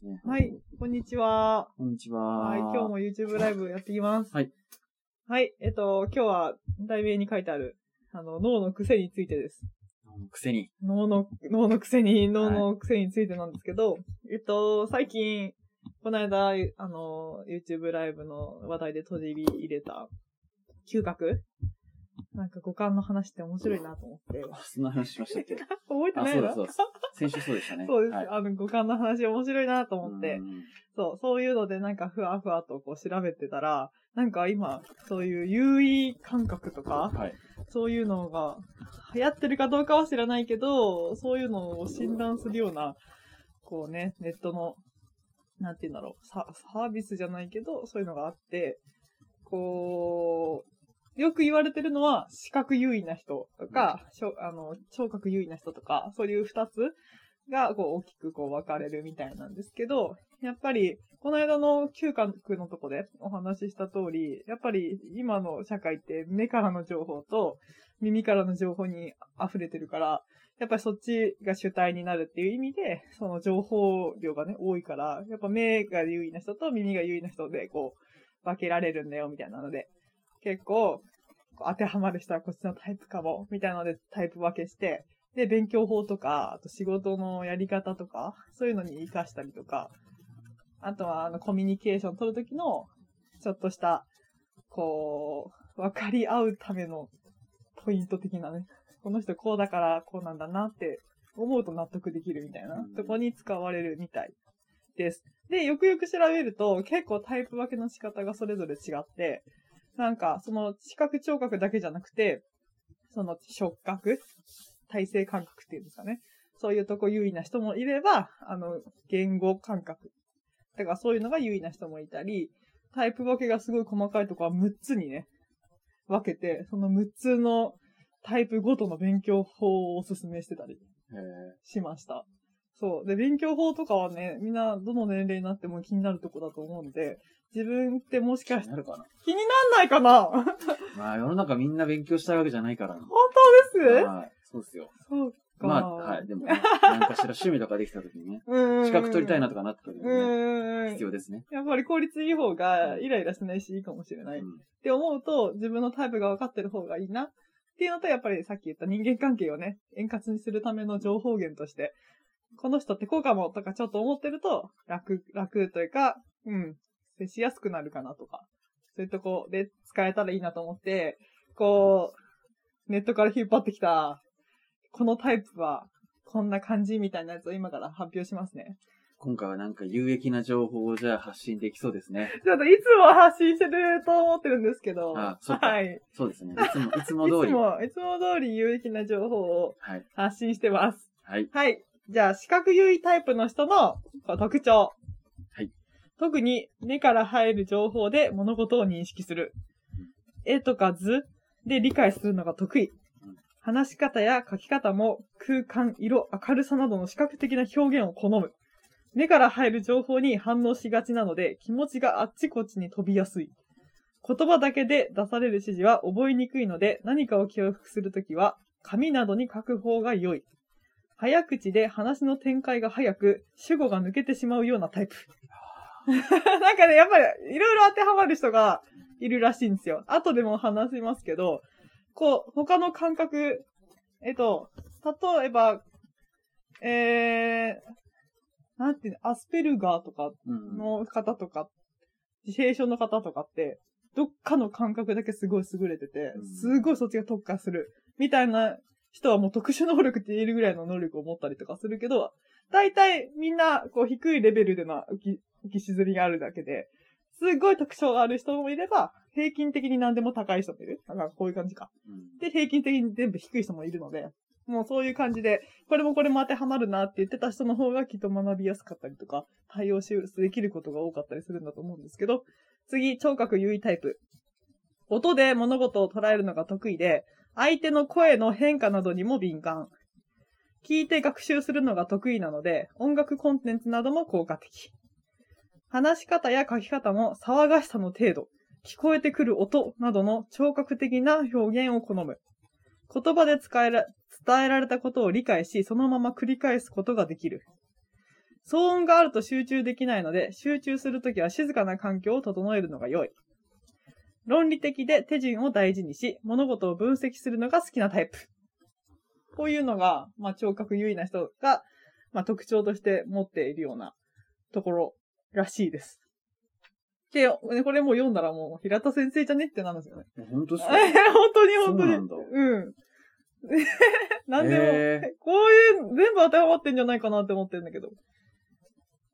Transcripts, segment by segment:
ですね。はい、こんにちは。こんにちは。はい、今日も YouTube ライブやっていきます。はい。はい、えっと、今日は題名に書いてある、あの、脳の癖についてです。くせに。脳の、脳の癖に、脳の癖についてなんですけど、えっと、最近、この間、あの、YouTube ライブの話題で閉じ入れた、嗅覚 なんか五感の話って面白いなと思って。あ、そんな話しましたっけ？覚えてあ、ないの？そうだそうだ。先週そうでしたね。そうです。はいあの、五感の話面白いなと思ってう。んそう、そういうのでなんかふわふわとこう調べてたら、なんか今、そういう優位感覚とか、はい。そういうのが流行ってるかどうかは知らないけど、そういうのを診断するような、こうね、ネットの、なんて言うんだろう、ササービスじゃないけど、そういうのがあって、こう、よく言われてるのは、視覚優位な人とか、しょあの、聴覚優位な人とか、そういう二つが、こう、大きくこう分かれるみたいなんですけど、やっぱり、この間の嗅覚のとこでお話しした通り、やっぱり今の社会って目からの情報と耳からの情報に溢れてるから、やっぱりそっちが主体になるっていう意味で、その情報量がね、多いから、やっぱ目が優位な人と耳が優位な人で、こう、分けられるんだよ、みたいなので、結構、当てはまる人はこっちのタイプかも、みたいなのでタイプ分けして、で、勉強法とか、あと仕事のやり方とか、そういうのに活かしたりとか、あとは、あの、コミュニケーション取るときの、ちょっとした、こう、分かり合うためのポイント的なね、この人こうだからこうなんだなって思うと納得できるみたいなうん。とこに使われるみたいです。で、よくよく調べると結構タイプ分けの仕方がそれぞれ違って、なんかその視覚聴覚だけじゃなくて、その触覚体制感覚っていうんですかね。そういうとこ優位な人もいれば、あの、言語感覚。だからそういうのが優位な人もいたり、タイプ分けがすごい細かいとこは6つにね、分けて、その6つのタイプごとの勉強法をおすすめしてたりへしました。そう。で、勉強法とかはね、みんなどの年齢になっても気になるとこだと思うんで、自分ってもしかしなるかな？気になんないかな？本 まあ、世の中みんな勉強したいわけじゃないから。当です？はい。そうですよ。そうか。まあ、はい。でもね、なんかしら趣味とかできた時にね、うん。資格取りたいなとかなった時にうね、ん。必要ですね。やっぱり効率いい方がイライラしないしいいかもしれない。っうんて思うと、自分のタイプが分かってる方がいいな。っていうのと、やっぱりさっき言った人間関係をね、円滑にするための情報源として、この人ってこうかもとかちょっと思ってると、楽、楽というか、うん、接しやすくなるかなとか、そういうとこで使えたらいいなと思って、こう、ネットから引っ張ってきた、このタイプは、こんな感じみたいなやつを今から発表しますね。今回はなんか有益な情報をじゃあ発信できそうですね。ちょっといつも発信してると思ってるんですけど。あそっかはい。そうですね。いつも、いつもい通り。つも、いつも通り有益な情報をはい。発信してます。はい。はい。じゃあ、視覚優位タイプの人の特徴。はい。特に目から入る情報で物事を認識する。絵とか図で理解するのが得意うん。話し方や書き方も空間、色、明るさなどの視覚的な表現を好む。目から入る情報に反応しがちなので気持ちがあっちこっちに飛びやすい。言葉だけで出される指示は覚えにくいので何かを記憶するときは紙などに書く方が良い。早口で話の展開が早く、主語が抜けてしまうようなタイプ。なんかね、やっぱりいろいろ当てはまる人がいるらしいんですよ。後でも話しますけど、こう、他の感覚、えっと、例えば、えー、なんていうの、アスペルガーとかうん。の方とか、自閉症の方とかって、どっかの感覚だけすごい優れててうん、すごいそっちが特化する。みたいな人はもう特殊能力って言えるぐらいの能力を持ったりとかするけど、大体みんな、こう低いレベルでの浮き、浮き沈みがあるだけで、すごい特徴がある人もいれば、平均的に何でも高い人もいる。なんかこういう感じか。うんで、平均的に全部低い人もいるので、もうそういう感じで、これもこれも当てはまるなって言ってた人の方がきっと学びやすかったりとか、対応し、できることが多かったりするんだと思うんですけど、次、聴覚優位タイプ。音で物事を捉えるのが得意で、相手の声の変化などにも敏感。聞いて学習するのが得意なので、音楽コンテンツなども効果的。話し方や書き方も騒がしさの程度、聞こえてくる音などの聴覚的な表現を好む。言葉で使えら伝えられたことを理解し、そのまま繰り返すことができる。騒音があると集中できないので、集中するときは静かな環境を整えるのが良い。論理的で手順を大事にし、物事を分析するのが好きなタイプ。こういうのが、まあ、聴覚優位な人が、まあ、特徴として持っているようなところらしいです。で、これもう読んだらもう、平田先生じゃねってなるんですよね。本当っすか本当に本当に。そうなん。なん でも、こういう、全部当てはまってんじゃないかなって思ってるんだけど。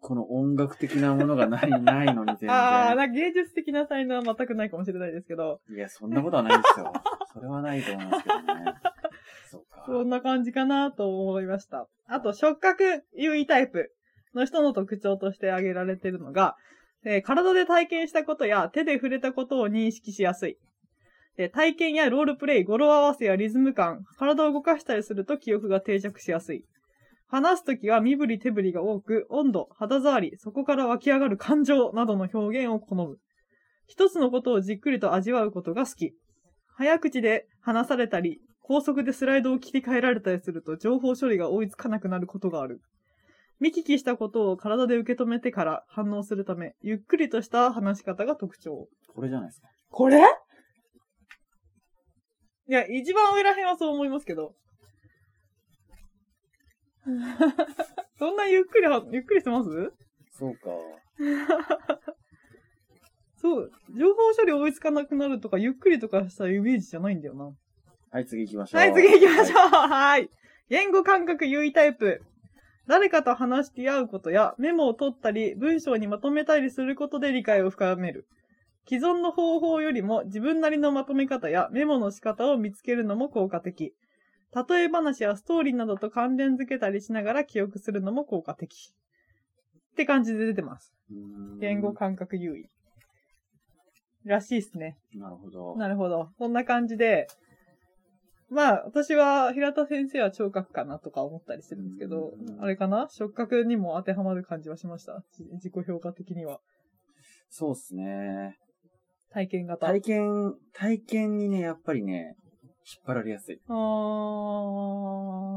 この音楽的なものがない、ないのに全然。ああ、なんか芸術的な才能は全くないかもしれないですけど、いや、そんなことはないですよ。それはないと思いますけどね。そうか。そんな感じかなと思いました。あと、触覚優位タイプの人の特徴として挙げられているのが、えー体で体験したことや手で触れたことを認識しやすい。で体験やロールプレイ、語呂合わせやリズム感、体を動かしたりすると記憶が定着しやすい。話すときは身振り手振りが多く、温度、肌触り、そこから湧き上がる感情などの表現を好む。一つのことをじっくりと味わうことが好き。早口で話されたり、高速でスライドを切り替えられたりすると情報処理が追いつかなくなることがある。見聞きしたことを体で受け止めてから反応するため、ゆっくりとした話し方が特徴。これじゃないですか。これ？いや、一番上らへんはそう思いますけど。そんなゆっくりは、ゆっくりしてます？そうか。そう。情報処理追いつかなくなるとか、ゆっくりとかしたイメージじゃないんだよな。はい、次行きましょう。はい、次行きましょう。ははい。言語感覚優位タイプ。誰かと話し合うことやメモを取ったり、文章にまとめたりすることで理解を深める。既存の方法よりも自分なりのまとめ方やメモの仕方を見つけるのも効果的。例え話やストーリーなどと関連づけたりしながら記憶するのも効果的。って感じで出てます。言語感覚優位。らしいですね。なるほど。なるほど。こんな感じで、まあ、私は、平田先生は聴覚かなとか思ったりしてるんですけどう、んあれかな？触覚にも当てはまる感じはしました。じ自己評価的には。そうっすね。体験型。体験、体験にね、やっぱりね、引っ張られやすい。あ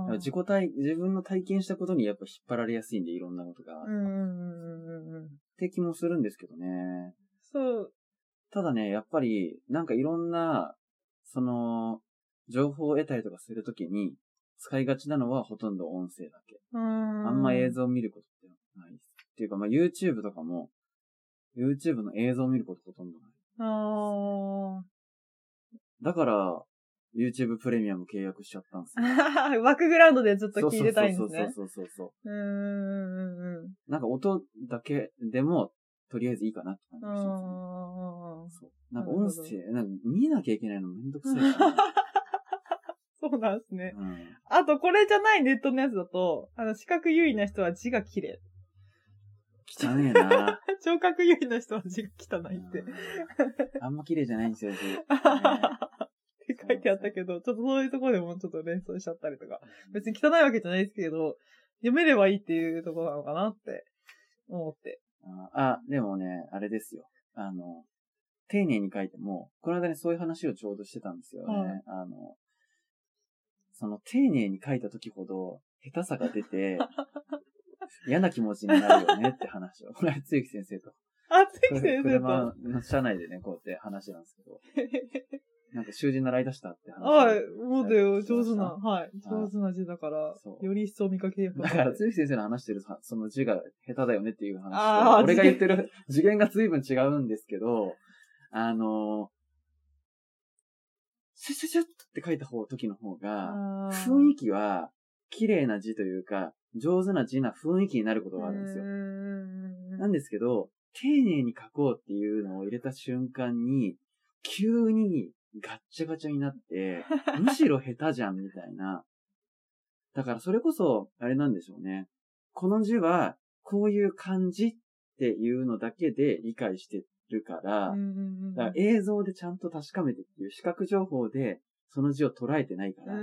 ー。自己体、自分の体験したことにやっぱ引っ張られやすいんで、いろんなことが。っうんうんうんうんうん。て気もするんですけどね。そう。ただね、やっぱり、なんかいろんな、その、情報を得たりとかするときに、使いがちなのはほとんど音声だけ。うーん。あんま映像を見ることってないです。っていうか、まあ YouTube とかも、YouTube の映像を見ることほとんどない。あだから、YouTube プレミアム契約しちゃったんですよ。ー。バックグラウンドでずっと聞いてたいんですね。そうそうそうそうそうーんうんうんなんか音だけでも、とりあえずいいかなって感じうん。がします、ね。なんか音声、なんか見なきゃいけないのめんどくさい そうなんですね。うん。あと、これじゃないネットのやつだと、あの、視覚優位な人は字が綺麗。汚ねえな。聴覚優位な人は字が汚いって。うんあんま綺麗じゃないんですよ、字。書いてあったけど、ちょっとそういうところでもちょっと連想しちゃったりとか。別に汚いわけじゃないですけど、読めればいいっていうところなのかなって思って。ああ、でもね、あれですよ。あの、丁寧に書いても、この間ね、そういう話をちょうどしてたんですよね。はいあの、その、丁寧に書いた時ほど、下手さが出て、嫌な気持ちになるよねって話を。これ、つゆき先生と。あ、つき先生車と。の車内でね、こうやって話なんですけど、なんか習字習い出したって話。を。はい、もうだよ、上手な、ははい、上手な字だからそ、う。より一層見かけやすだから、つゆき先生の話してるさその字が下手だよねっていう話俺が言ってる次。元が随分違うんですけど、あの、シュシュシュって書いた方、時の方が、雰囲気は、綺麗な字というか、上手な字な雰囲気になることがあるんですよ。なんですけど、丁寧に書こうっていうのを入れた瞬間に、急にガッチャガチャになって、むしろ下手じゃんみたいな。だからそれこそ、あれなんでしょうね。この字は、こういう感じっていうのだけで理解してるから、だから映像でちゃんと確かめてっていう視覚情報で、その字を捉えてないから、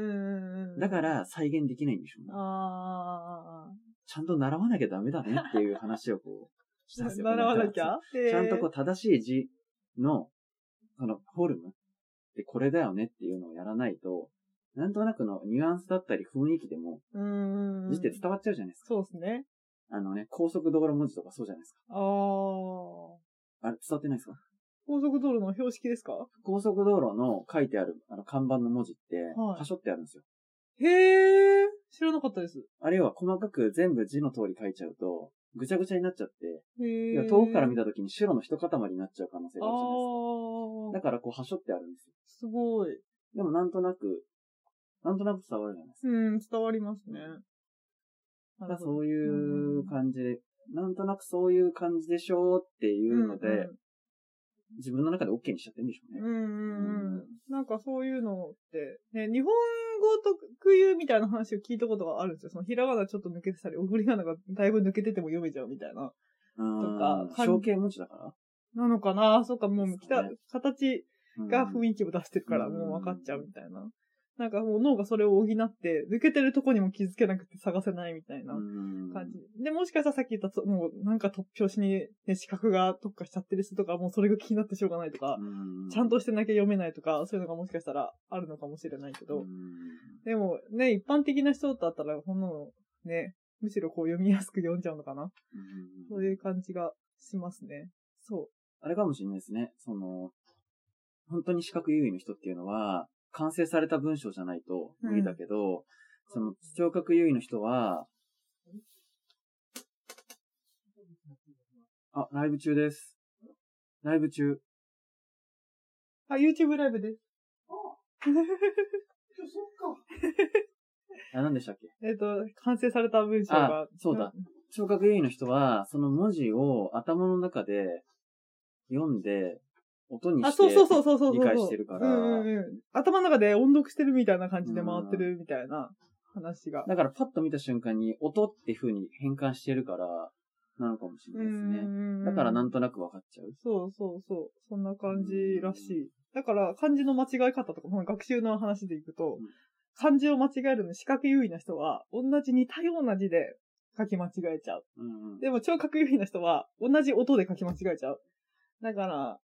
だから再現できないんでしょうね。あちゃんと習わなきゃダメだねっていう話をこう、し たんですよ。習わなきゃ？ちゃんとこう正しい字の、そのフォルムでこれだよねっていうのをやらないと、なんとなくのニュアンスだったり雰囲気でも、うん。字って伝わっちゃうじゃないですか。そうですね。あのね、高速道路文字とかそうじゃないですか。あー。あれ、伝わってないですか？高速道路の標識ですか？高速道路の書いてある、あの、看板の文字って、はしょってあるんですよ。へー。知らなかったです。あれは細かく全部字の通り書いちゃうと、ぐちゃぐちゃになっちゃって、遠くから見た時に白の一塊になっちゃう可能性があるじゃないですか。だからこう、はしょってあるんですよ。すごい。でもなんとなく、なんとなく伝わるじゃないですか。うん、伝わりますね。だそういう感じで、なんとなくそういう感じでしょうっていうので、うん自分の中で OK にしちゃってるんでしょうね。うんうんうん。なんかそういうのって、ね、日本語特有みたいな話を聞いたことがあるんですよ。そのひらがなちょっと抜けてたり、送り仮名がだいぶ抜けてても読めちゃうみたいな。うんとか象形文字だからなのかなそっか、もうね形が雰囲気を出してるから、うんもう分かっちゃうみたいな。なんかもう脳がそれを補って、抜けてるとこにも気づけなくて探せないみたいなうん感じ。で、もしかしたらさっき言ったつ、もうなんか突拍子に、ね、視覚が特化しちゃってる人とか、もうそれが気になってしょうがないとか、うんちゃんとしてなきゃ読めないとか、そういうのがもしかしたらあるのかもしれないけど、うんでもね、一般的な人だったら、ほんなのね、むしろこう読みやすく読んじゃうのかな。うんそういう感じがしますね。そあれかもしれないですね。その、本当に視覚優位の人っていうのは、完成された文章じゃないと無理だけど、その、聴覚優位の人は、あ、ライブ中です。ライブ中。う。あ、YouTube ライブです。あ、何でしたっけ？えっと、完成された文章が。あそうだ聴覚優位の人は、その文字を頭の中で読んで、音にあ、してそうそうそうそうそうそう。理解してるからうんうんうん。頭の中で音読してるみたいな感じで回ってるみたいな話が。だからパッと見た瞬間に音って風に変換してるから、なのかもしれないですね。ねだからなんとなく分かっちゃう。そうそうそう。そんな感じらしい。だから漢字の間違い方とか、学習の話でいくと、うん漢字を間違えるのに視覚優位な人は、同じ似たような字で書き間違えちゃう。うんうんでも聴覚優位な人は、同じ音で書き間違えちゃう。だから、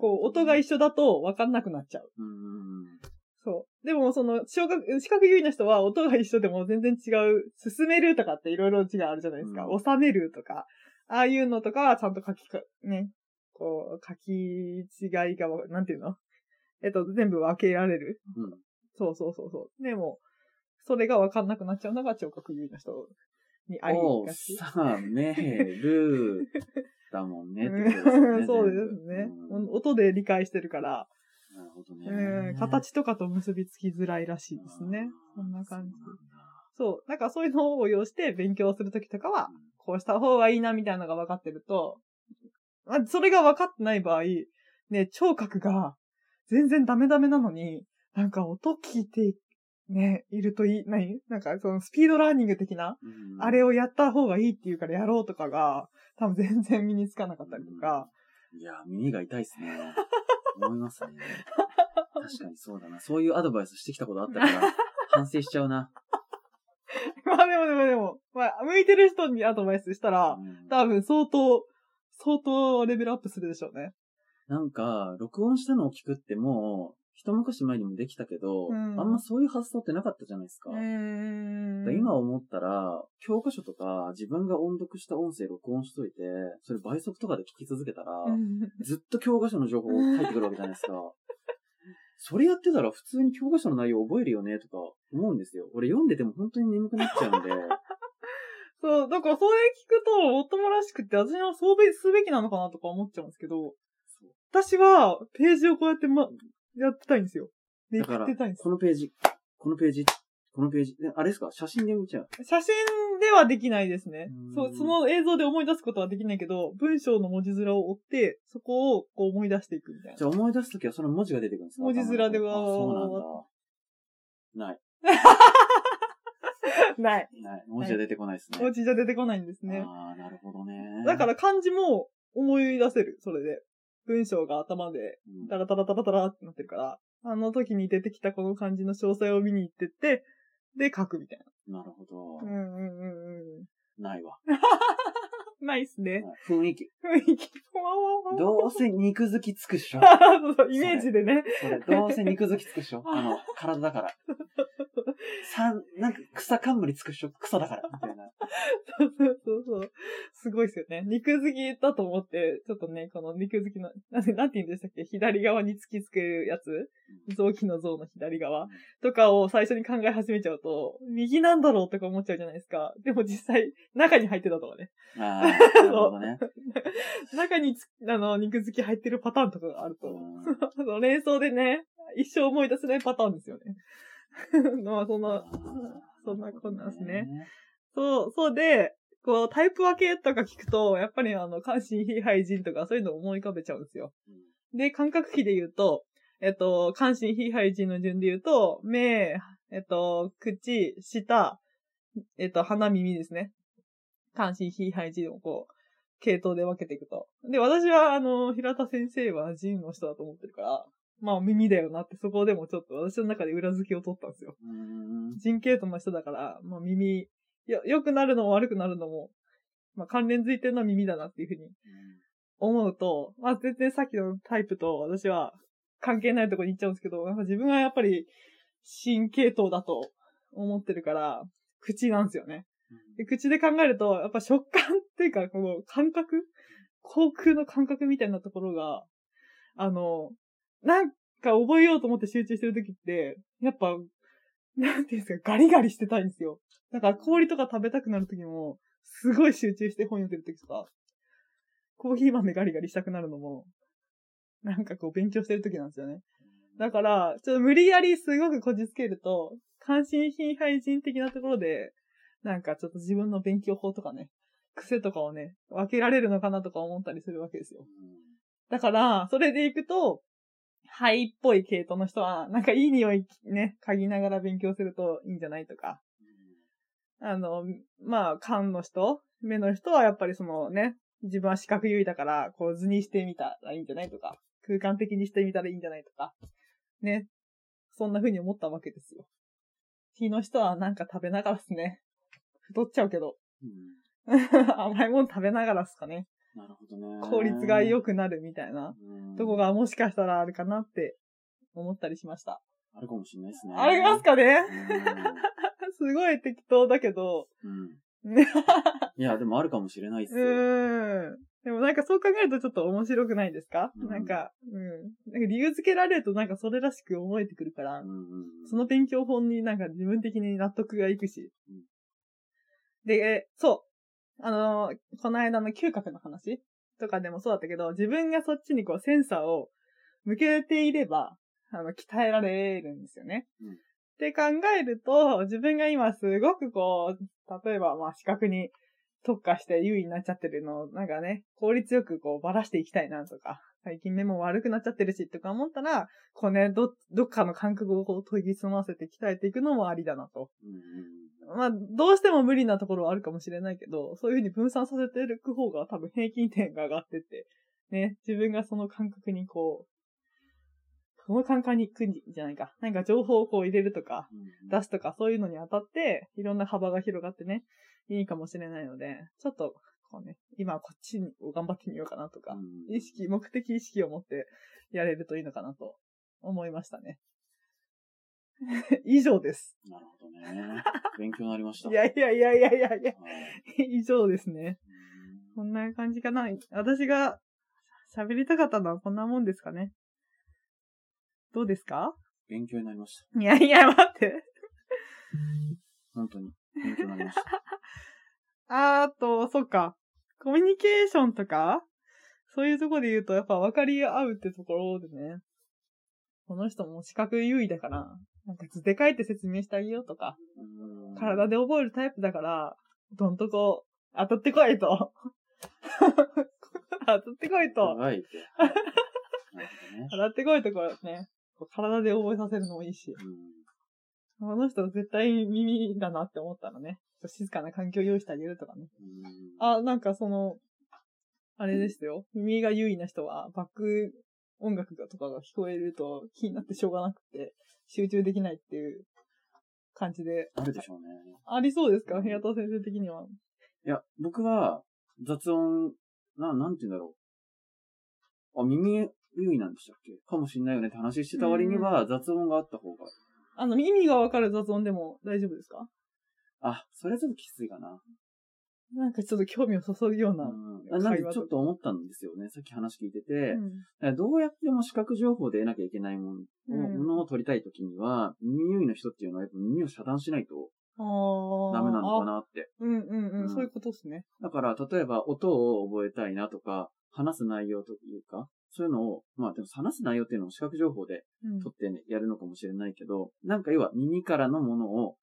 こう、音が一緒だと分かんなくなっちゃう。そう。でも、その、聴覚、視覚優位な人は、音が一緒でも全然違う、進めるとかっていろいろ字があるじゃないですか。うん収めるとか、ああいうのとかはちゃんと書きか、ね、こう、書き違いがわ、なんていうの？えっと、全部分けられる。うんそうそうそうそう。でも、それが分かんなくなっちゃうのが聴覚優位な人にありおがち。さめる だもんねってことですよね。そうですね、うん音で理解してるから、なるほどうんね。形とかと結びつきづらいらしいですね。そんな感じそう。なんかそういうのを応用して勉強するときとかは、こうした方がいいなみたいなのが分かってると、まあ、それが分かってない場合、ね、聴覚が全然ダメダメなのに、なんか音聞いて、ね、いるといい、何？なんかそのスピードラーニング的な、うんあれをやった方がいいって言うからやろうとかが、多分全然身につかなかったりとか、いや、耳が痛いっすね。思いますね。確かにそうだな。そういうアドバイスしてきたことあったから、反省しちゃうな。まあでもでもでも、まあ、向いてる人にアドバイスしたら、うん多分相当、相当レベルアップするでしょうね。なんか、録音したのを聞くってもう、一昔前にもできたけど、うんあんまそういう発想ってなかったじゃないですか。んで今思ったら、教科書とか自分が音読した音声録音しといて、それ倍速とかで聞き続けたら、ずっと教科書の情報入ってくるわけじゃないですか。それやってたら普通に教科書の内容覚えるよねとか思うんですよ。俺読んでても本当に眠くなっちゃうんで。そう、だからそれ聞くと、もっともらしくて、私はそうべすべきなのかなとか思っちゃうんですけど、私は、ページをこうやってま、やってたいんですよ。で、だから送ってたいんですこのページ、このページ、このページ。えあれですか？写真で見ちゃう。写真ではできないですねうん。そう、その映像で思い出すことはできないけど、文章の文字面を追って、そこをこう思い出していくみたいな。じゃあ思い出すときはその文字が出てくるんですか？文字面ではあそうなんだ。ない。ない。ない。文字は出てこないですね。文字じゃ出てこないんですね。ああ、なるほどね。だから漢字も思い出せる、それで。文章が頭でうん、タラタラタラタラってなってるから、あの時に出てきたこの漢字の詳細を見に行ってって、で、書くみたいなるほどな。う。んうんうんうん。ないわ。ないっすね。雰囲気。雰囲気。どうせ肉付きつくっしょ。そうそう、イメージでね。それ、どうせ肉付きつくっしょ。あの、体だから。さん、なんか草冠つくっしょ。草だから。みたいな。そうそうそうそう。すごいですよね。肉好きだと思って、ちょっとね、この肉好きの、なんて、なんて言うんでしたっけ？左側に突きつけるやつ？臓器の像の左側とかを最初に考え始めちゃうと、右なんだろうとか思っちゃうじゃないですか。でも実際、中に入ってたとかね。ああ、なるほどね。中につあの、肉付き入ってるパターンとかがあると、うん その連想でね、一生思い出せないパターンですよね。まあ、そんな、そんなこんなんですね。そう、そうで、こう、タイプ分けとか聞くと、やっぱりあの、関心非廃人とかそういうのを思い浮かべちゃうんですよ。で、感覚器で言うと、えっと、関心非廃人の順で言うと、目、えっと、口、舌、えっと、鼻、耳ですね。関心非廃人をこう、系統で分けていくと。で、私は、あの、平田先生は人の人だと思ってるから、まあ耳だよなって、そこでもちょっと私の中で裏付けを取ったんですよ。うん。人系統の人だから、まあ耳、よ、良くなるのも悪くなるのも、まあ関連づいてるのは耳だなっていうふうに思うと、まあ全然さっきのタイプと私は関係ないところに行っちゃうんですけど、なんか自分はやっぱり神系統だと思ってるから、口なんですよね。で口で考えると、やっぱ食感っていうか、この感覚口腔の感覚みたいなところが、あの、なんか覚えようと思って集中してるときって、やっぱ、なんていうんですか、ガリガリしてたいんですよ。だから氷とか食べたくなるときも、すごい集中して本読んでるときとか、コーヒー豆ガリガリしたくなるのも、なんかこう勉強してるときなんですよね。だから、ちょっと無理やりすごくこじつけると、関心非廃人的なところで、なんかちょっと自分の勉強法とかね、癖とかをね、分けられるのかなとか思ったりするわけですよ。だから、それでいくと、肺っぽい系統の人は、なんかいい匂いね、嗅ぎながら勉強するといいんじゃないとか。あの、まあ、勘の人目の人はやっぱりそのね、自分は視覚優位だから、こう図にしてみたらいいんじゃないとか、空間的にしてみたらいいんじゃないとか、ね。そんな風に思ったわけですよ。日の人はなんか食べながらですね。太っちゃうけど。甘いもの食べながらですかね。なるほどね。効率が良くなるみたいなうんとこがもしかしたらあるかなって思ったりしました。あるかもしれないですね。ありますかね？う すごい適当だけど。んうんねいや、でもあるかもしれないっすうよ。ーん。でもなんかそう考えるとちょっと面白くないですか、うんなんか、うん。なんか理由付けられるとなんかそれらしく思えてくるから、うんうんうんその勉強本になんか自分的に納得がいくし。うんで、えそう。あのーこの間の嗅覚の話とかでもそうだったけど、自分がそっちにこうセンサーを向けていれば、あの、鍛えられるんですよね。うんって考えると、自分が今すごくこう、例えばまあ視覚に特化して優位になっちゃってるのを、なんかね、効率よくこうばらしていきたいなとか、最近目も悪くなっちゃってるしとか思ったら、こうね、ど、どっかの感覚をこう研ぎ澄ませて鍛えていくのもありだなと。まあ、どうしても無理なところはあるかもしれないけど、そういうふうに分散させていく方が多分平均点が上がってって、ね、自分がその感覚にこう、この感覚に行くんじゃないか。なんか情報をこう入れるとか、うん出すとかそういうのにあたって、いろんな幅が広がってね、いいかもしれないので、ちょっと、こうね、今はこっちを頑張ってみようかなとか、うん意識、目的意識を持ってやれるといいのかなと思いましたね。以上です。なるほどね。勉強になりました。いやいやいやいやいやいや、はい以上ですね。うんこんな感じかな。私が喋りたかったのはこんなもんですかね。どうですか？勉強になりました。いやいや、待って。本当に。勉強になりました。あーと、そっか。コミュニケーションとか？そういうところで言うと、やっぱ分かり合うってところでね。この人も視覚優位だから、なんか図で書いて説明してあげようとか、うん体で覚えるタイプだから、どんとこ、当たってこいと。当たってこいと。長い。当たってこいとこね、体で覚えさせるのもいいし。うんこの人絶対耳だなって思ったらね、静かな環境を用意してあげるとかね。うんあ、なんかその、あれですよ。耳が優位な人は、バック音楽がとかが聞こえると気になってしょうがなくて、集中できないっていう感じで。あるでしょうね。ありそうですか？平田先生的には。いや、僕は、雑音、な、なんて言うんだろう。あ、耳優位なんでしたっけ？かもしんないよねって話してた割には、雑音があった方が。あの、耳がわかる雑音でも大丈夫ですか？あ、それはちょっときついかな。なんかちょっと興味を注ぐような。うん、なんでちょっと思ったんですよね。さっき話聞いてて。うんどうやっても視覚情報で得なきゃいけないもの,、うんものを取りたいときには、耳の人っていうのはやっぱ耳を遮断しないと。ダメなのかな。なって。うんうんう。うんんそういうことですね。だから、例えば音を覚えたいなとか、話す内容というか、そういうのを、まあでも話す内容っていうのも視覚情報でうん取ってね、やるのかもしれないけど、なんか要は耳からのものを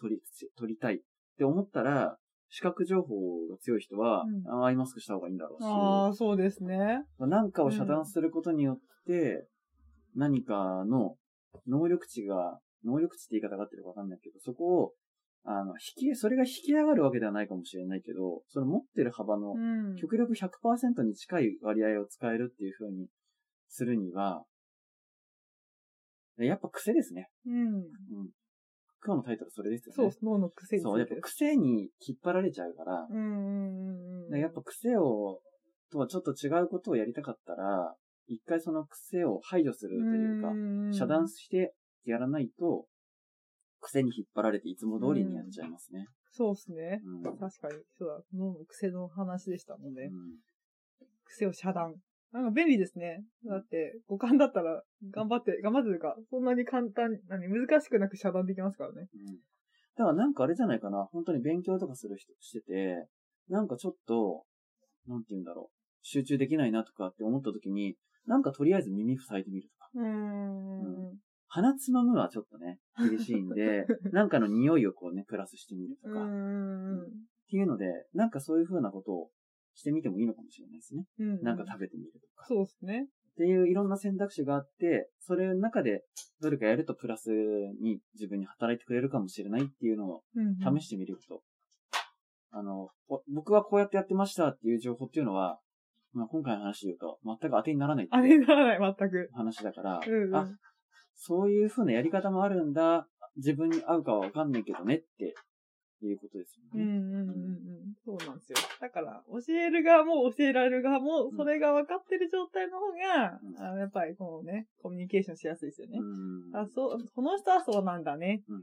取り、取りたいって思ったら、視覚情報が強い人は、うんアイマスクした方がいいんだろうし、ああ、そうですね。なんかを遮断することによって、何かの能力値が、能力値って言い方が合ってるかわかんないけど、そこを、あの、引き、それが引き上がるわけではないかもしれないけど、その持ってる幅のうん。極力100%に近い割合を使えるっていう風にするには、やっぱ癖ですね。うん。うん。今日のタイトルそれですよね。そう、脳の癖にそう、やっぱ癖に引っ張られちゃうから、うん。やっぱ癖を、とはちょっと違うことをやりたかったら、一回その癖を排除するというか、ん遮断してやらないと、癖に引っ張られていつも通りにやっちゃいますね。そうですね。うん。確かに、そうだ、脳の癖の話でしたので、うん癖を遮断。なんか便利ですね。だって、五感だったら、頑張って、頑張ってというか、そんなに簡単に、何、難しくなく遮断できますからね。うんだからなんかあれじゃないかな、本当に勉強とかする人してて、なんかちょっと、なんて言うんだろう、集中できないなとかって思った時に、なんかとりあえず耳塞いでみるとか。うーん。鼻つまむはちょっとね、厳しいんで、なんかの匂いをこうね、プラスしてみるとうか。っん。ていうので、なんかそういう風なことをしてみてもいいのかもしれないですね。うん。なんか食べてみるとか。そうですね。っていういろんな選択肢があって、それの中でどれかやるとプラスに自分に働いてくれるかもしれないっていうのをうん。試してみると、あの、お僕はこうやってやってましたっていう情報っていうのは、まあ、今回の話で言うと全く当てにならないってあいうれならない、全く。話だから、うんうん。あ、そういう風なやり方もあるんだ、自分に合うかはわかんないけどねっていうことですよね。うんうんうんうん。そうなんですよ。だから、教える側も教えられる側も、それが分かってる状態の方が、うんあのやっぱりこうね、コミュニケーションしやすいですよね。うんあ、そう、この人はそうなんだね。うん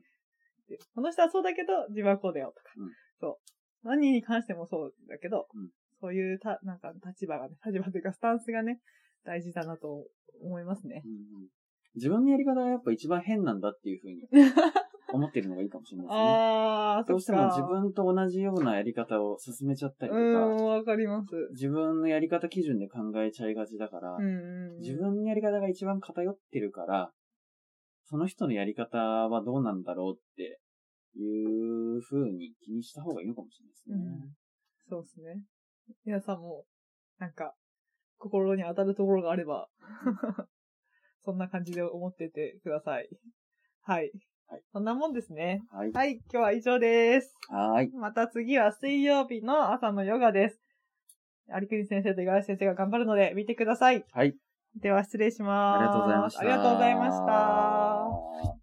でこの人はそうだけど、自分はこうだよとか。うんそう。何に関してもそうだけど、うんそういうた、なんか立場がね、立場というかスタンスがね、大事だなと思いますね。うんうん自分のやり方がやっぱ一番変なんだっていう風に 思ってるのがいいかもしれないですね。あー、どうしても自分と同じようなやり方を進めちゃったりとうーん、か、わかります。自分のやり方基準で考えちゃいがちだから、うんうんうん。自分のやり方が一番偏ってるから、その人のやり方はどうなんだろうっていう風に気にした方がいいのかもしれないですね。そうですね。皆さんも、なんか、心に当たるところがあれば、そんな感じで思っててください。はい。はいそんなもんですね。はい。はい、今日は以上です。はーい。また次は水曜日の朝のヨガです。有国先生と五十嵐先生が頑張るので見てください。はい。では失礼します。ありがとうございました。ありがとうございました。